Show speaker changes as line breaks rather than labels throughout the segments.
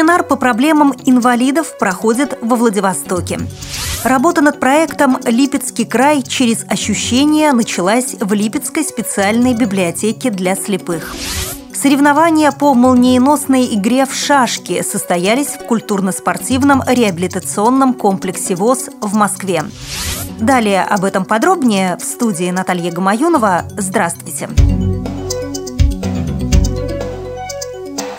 Семинар по проблемам инвалидов проходит во Владивостоке. Работа над проектом «Липецкий край через ощущения» началась в Липецкой специальной библиотеке для слепых. Соревнования по молниеносной игре в шашки состоялись в культурно-спортивном реабилитационном комплексе ВОЗ в Москве. Далее об этом подробнее в студии Наталья Гамаюнова. Здравствуйте! Здравствуйте!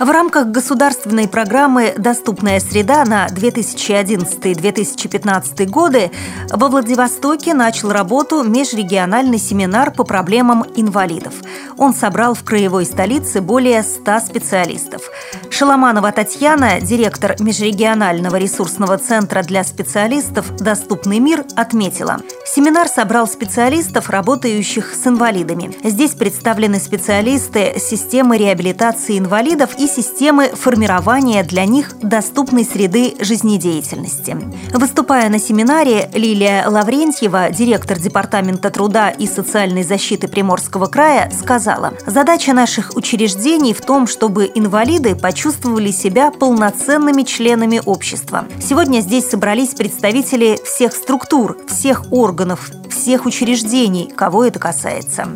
В рамках государственной программы «Доступная среда» на 2011-2015 годы во Владивостоке начал работу межрегиональный семинар по проблемам инвалидов. Он собрал в краевой столице более 100 специалистов. Шаломанова Татьяна, директор Межрегионального ресурсного центра для специалистов «Доступный мир», отметила, семинар собрал специалистов, работающих с инвалидами. Здесь представлены специалисты системы реабилитации инвалидов и системы формирования для них доступной среды жизнедеятельности. Выступая на семинаре, Лилия Лаврентьева, директор Департамента труда и социальной защиты Приморского края, сказала, «Задача наших учреждений в том, чтобы инвалиды почувствовали себя полноценными членами общества. Сегодня здесь собрались представители всех структур, всех органов, всех учреждений, кого это касается.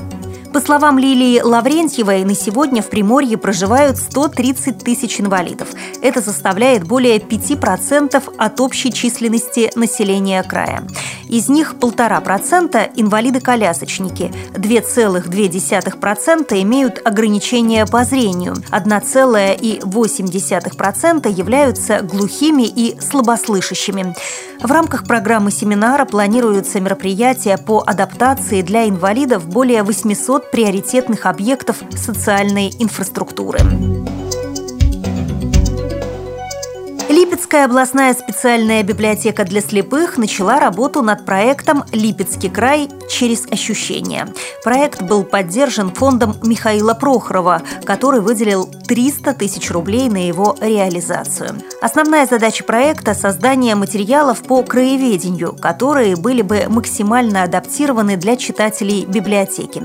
По словам Лилии Лаврентьевой, на сегодня в Приморье проживают 130 тысяч инвалидов. Это составляет более 5% от общей численности населения края. Из них полтора процента – инвалиды-колясочники, 2,2% имеют ограничения по зрению, 1,8% являются глухими и слабослышащими. В рамках программы семинара планируются мероприятия по адаптации для инвалидов более 800 приоритетных объектов социальной инфраструктуры. Липецкая областная специальная библиотека для слепых начала работу над проектом «Липецкий край через ощущения». Проект был поддержан фондом Михаила Прохорова, который выделил 300 тысяч рублей на его реализацию. Основная задача проекта – создание материалов по краеведению, которые были бы максимально адаптированы для читателей библиотеки.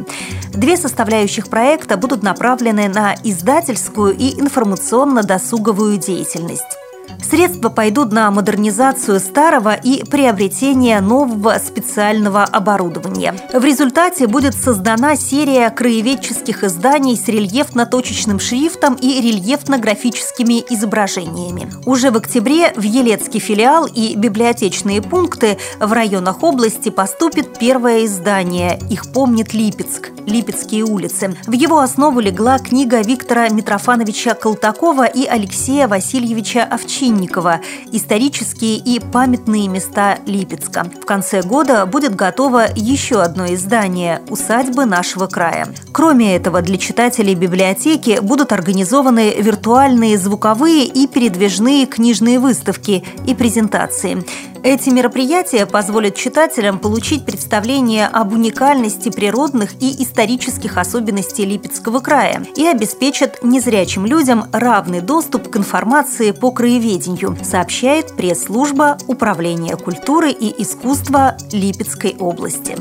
Две составляющих проекта будут направлены на издательскую и информационно-досуговую деятельность. Средства пойдут на модернизацию старого и приобретение нового специального оборудования. В результате будет создана серия краеведческих изданий с рельефно-точечным шрифтом и рельефно-графическими изображениями. Уже в октябре в Елецкий филиал и библиотечные пункты в районах области поступит первое издание «Их помнит Липецк. Липецкие улицы». В его основу легла книга Виктора Митрофановича Колтакова и Алексея Васильевича Овчинникова Овчинникова «Исторические и памятные места Липецка». В конце года будет готово еще одно издание «Усадьбы нашего края». Кроме этого, для читателей библиотеки будут организованы виртуальные звуковые и передвижные книжные выставки и презентации. Эти мероприятия позволят читателям получить представление об уникальности природных и исторических особенностей Липецкого края и обеспечат незрячим людям равный доступ к информации по краеведению, сообщает пресс-служба Управления культуры и искусства Липецкой области.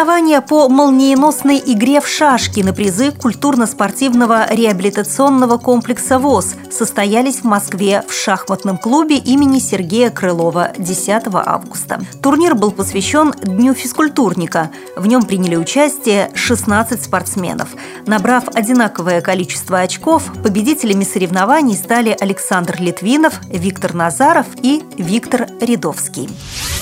Соревнования по молниеносной игре в шашки на призы культурно-спортивного реабилитационного комплекса ВОЗ состоялись в Москве в шахматном клубе имени Сергея Крылова 10 августа. Турнир был посвящен Дню физкультурника. В нем приняли участие 16 спортсменов. Набрав одинаковое количество очков, победителями соревнований стали Александр Литвинов, Виктор Назаров и Виктор Рядовский.